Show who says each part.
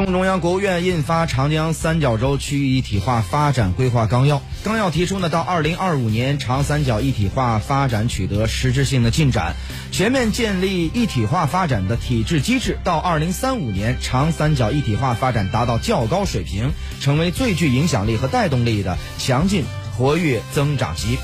Speaker 1: 中共中央国务院印发长江三角洲区域一体化发展规划纲要。纲要提出呢到二零二五年长三角一体化发展取得实质性的进展。全面建立一体化发展的体制机制到二零三五年长三角一体化发展达到较高水平成为最具影响力和带动力的强劲活跃增长极